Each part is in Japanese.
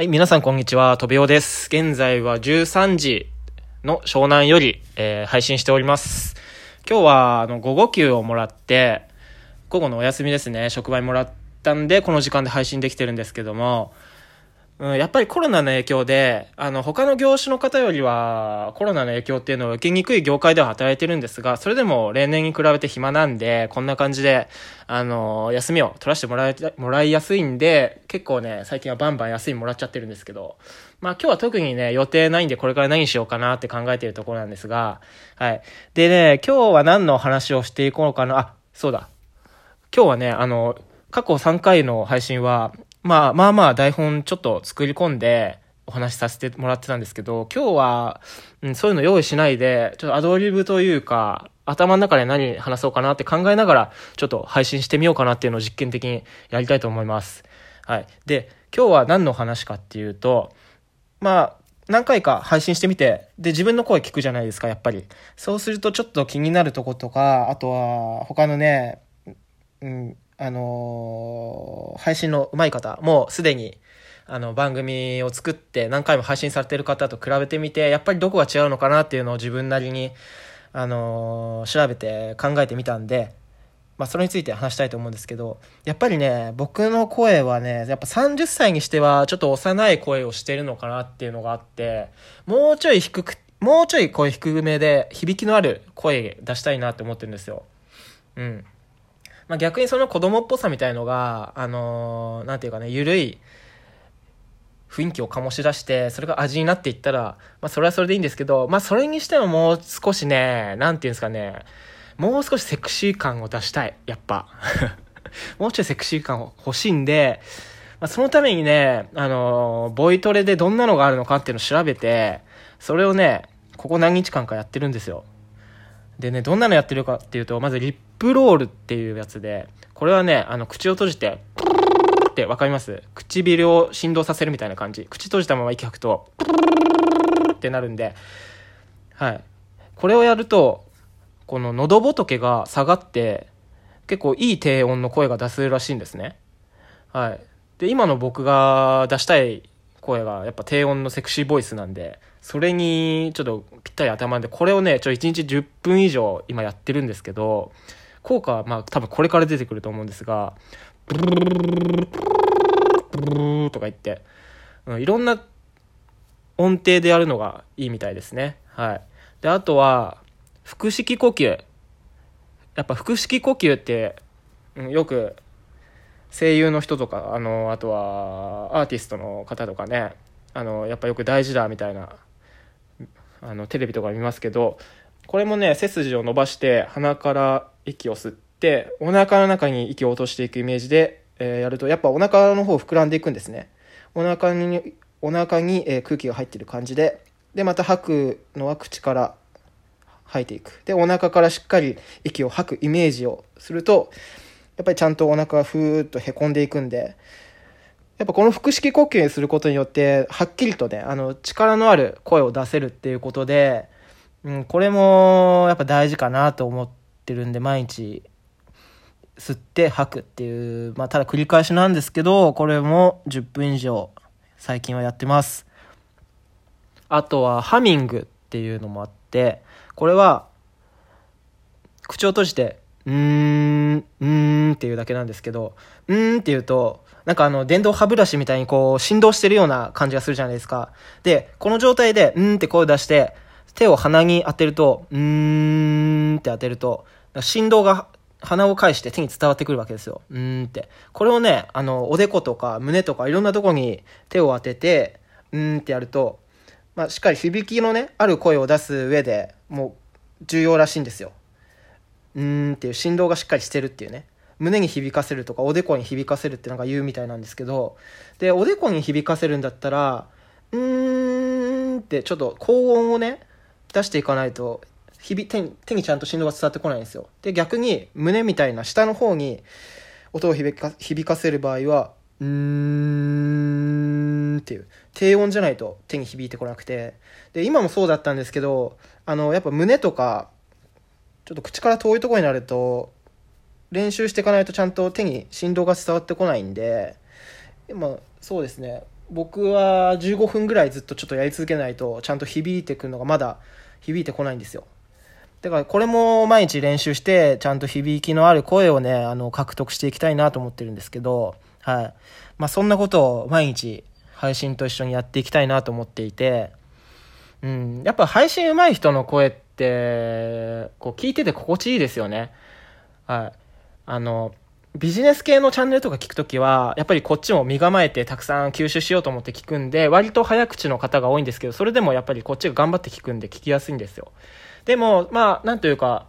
はい、皆さんこんにちは、とびおです。現在は13時の湘南より、えー配信しております。今日は、あの、午後休をもらって、午後のお休みですね、職場にもらったんで、この時間で配信できてるんですけども、うん、やっぱりコロナの影響で、あの、他の業種の方よりは、コロナの影響っていうのを受けにくい業界では働いてるんですが、それでも例年に比べて暇なんで、こんな感じで、あの、休みを取らせてもらいた、もらいやすいんで、結構ね、最近はバンバン休みもらっちゃってるんですけど、まあ今日は特にね、予定ないんで、これから何しようかなって考えてるところなんですが、はい。でね、今日は何の話をしていこうかな、あ、そうだ。今日はね、あの、過去3回の配信は、まあまあまあ台本ちょっと作り込んでお話しさせてもらってたんですけど、今日は、うん、そういうの用意しないで、ちょっとアドリブというか、頭の中で何話そうかなって考えながら、ちょっと配信してみようかなっていうのを実験的にやりたいと思います。はい。で、今日は何の話かっていうと、まあ、何回か配信してみて、で、自分の声聞くじゃないですか、やっぱり。そうするとちょっと気になるとことか、あとは他のね、うん、あのー配信の上手い方、もうすでに、あの、番組を作って何回も配信されてる方と比べてみて、やっぱりどこが違うのかなっていうのを自分なりに、あのー調べて考えてみたんで、まあ、それについて話したいと思うんですけど、やっぱりね、僕の声はね、やっぱ30歳にしては、ちょっと幼い声をしてるのかなっていうのがあって、もうちょい低く、もうちょい声低めで、響きのある声出したいなって思ってるんですよ。うん。まあ、逆にその子供っぽさみたいのが、あのーなんていうかね、ゆるい雰囲気を醸し出して、それが味になっていったら、まあ、それはそれでいいんですけど、まあ、それにしてももう少しね、なんていうんですかね、もう少しセクシー感を出したい、やっぱ。もうちょいセクシー感を欲しいんで、まあ、そのためにね、あのーボイトレでどんなのがあるのかっていうのを調べて、それをね、ここ何日間かやってるんですよ。でね、どんなのやってるかっていうと、まずリップロールっていうやつで、これはね、あの、口を閉じて、ってわかります？唇を振動させるみたいな感じ。口閉じたまま息吐くと、ってなるんで、はい。これをやると、この喉仏が下がって、結構いい低音の声が出せるらしいんですね。はい。で、今の僕が出したい声がやっぱ低音のセクシーボイスなんで、それにちょっとぴったり頭で、これをね、ちょ、1日10分以上今やってるんですけど、効果はまあ多分これから出てくると思うんですが、ブルーとか言って、うんいろんな音程でやるのがいいみたいですね。はい。で、あとは、腹式呼吸。やっぱ腹式呼吸って、うんよく声優の人とか、あの、あとはアーティストの方とかね、あの、やっぱよく大事だみたいな、あの、テレビとか見ますけど、これもね、背筋を伸ばして鼻から息を吸って、お腹の中に息を落としていくイメージで、えーやると、やっぱお腹の方膨らんでいくんですね。お腹に、お腹に、えー空気が入ってる感じで、で、また吐くのは口から吐いていく。で、お腹からしっかり息を吐くイメージをすると、やっぱりちゃんとお腹がふーっとへこんでいくんで、やっぱこの腹式呼吸にすることによって、はっきりとね、あの、力のある声を出せるっていうことで、うん、これもやっぱ大事かなと思ってるんで、毎日吸って吐くっていう、まあただ繰り返しなんですけど、これも10分以上最近はやってます。あとはハミングっていうのもあって、これは口を閉じて、うーん、うーんっていうだけなんですけど、うーんっていうと、なんかあの、電動歯ブラシみたいにこう、振動してるような感じがするじゃないですか。で、この状態で、うーんって声を出して、手を鼻に当てると、うーんって当てると、振動が鼻を介して手に伝わってくるわけですよ。うーんって。これをね、あの、おでことか胸とかいろんなとこに手を当てて、うんってやると、まあ、しっかり響きのね、ある声を出す上でもう重要らしいんですよ。うんっていう振動がしっかりしてるっていうね。胸に響かせるとか、おでこに響かせるってなんか言うみたいなんですけど、で、おでこに響かせるんだったら、うーんってちょっと高音をね、出していかないと、響手に手にちゃんと振動が伝わってこないんですよ。で、逆に胸みたいな下の方に音を響か響かせる場合は、うーんっていう、低音じゃないと手に響いてこなくて、で、今もそうだったんですけど、あの、やっぱ胸とか、ちょっと口から遠いとこになると、練習していかないとちゃんと手に振動が伝わってこないんで、今そうですね。僕は15分ぐらいずっとちょっとやり続けないとちゃんと響いてくるのがまだ響いてこないんですよ。だからこれも毎日練習してちゃんと響きのある声をねあの獲得していきたいなと思ってるんですけどはい。まあそんなことを毎日配信と一緒にやっていきたいなと思っていてうん。やっぱ配信上手い人の声ってこう聞いてて心地いいですよね。はい。あのビジネス系のチャンネルとか聞くときは、やっぱりこっちも身構えてたくさん吸収しようと思って聞くんで、割と早口の方が多いんですけど、それでもやっぱりこっちが頑張って聞くんで聞きやすいんですよ。でも、まあ、なんというか、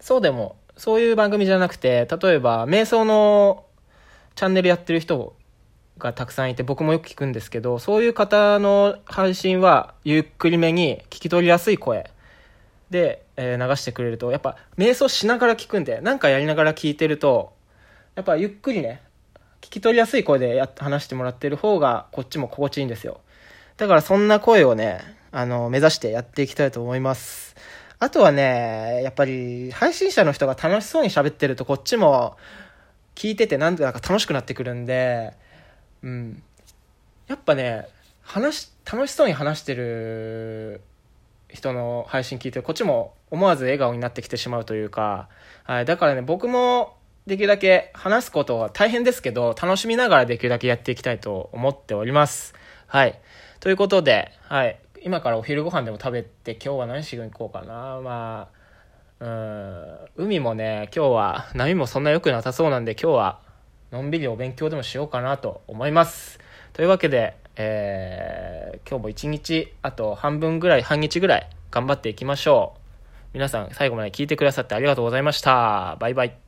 そうでも、そういう番組じゃなくて、例えば、瞑想のチャンネルやってる人がたくさんいて、僕もよく聞くんですけど、そういう方の配信は、ゆっくりめに聞き取りやすい声で、えー、流してくれると、やっぱ瞑想しながら聞くんで、なんかやりながら聞いてると、やっぱゆっくりね、聞き取りやすい声でや話してもらってる方が、こっちも心地いいんですよ。だからそんな声をね、あの、目指してやっていきたいと思います。あとはね、やっぱり、配信者の人が楽しそうに喋ってると、こっちも、聞いててなんとなく楽しくなってくるんで、うん。やっぱね、話、楽しそうに話してる人の配信聞いてこっちも思わず笑顔になってきてしまうというか、はい、だからね僕もできるだけ話すことは大変ですけど楽しみながらできるだけやっていきたいと思っておりますはいということで、はい、今からお昼ご飯でも食べて今日は何しに行こうかなまあうん海もね今日は波もそんな良くなさそうなんで今日はのんびりお勉強でもしようかなと思いますというわけでえー、今日も一日、あと半分ぐらい、半日ぐらい頑張っていきましょう。皆さん最後まで聞いてくださってありがとうございました。バイバイ。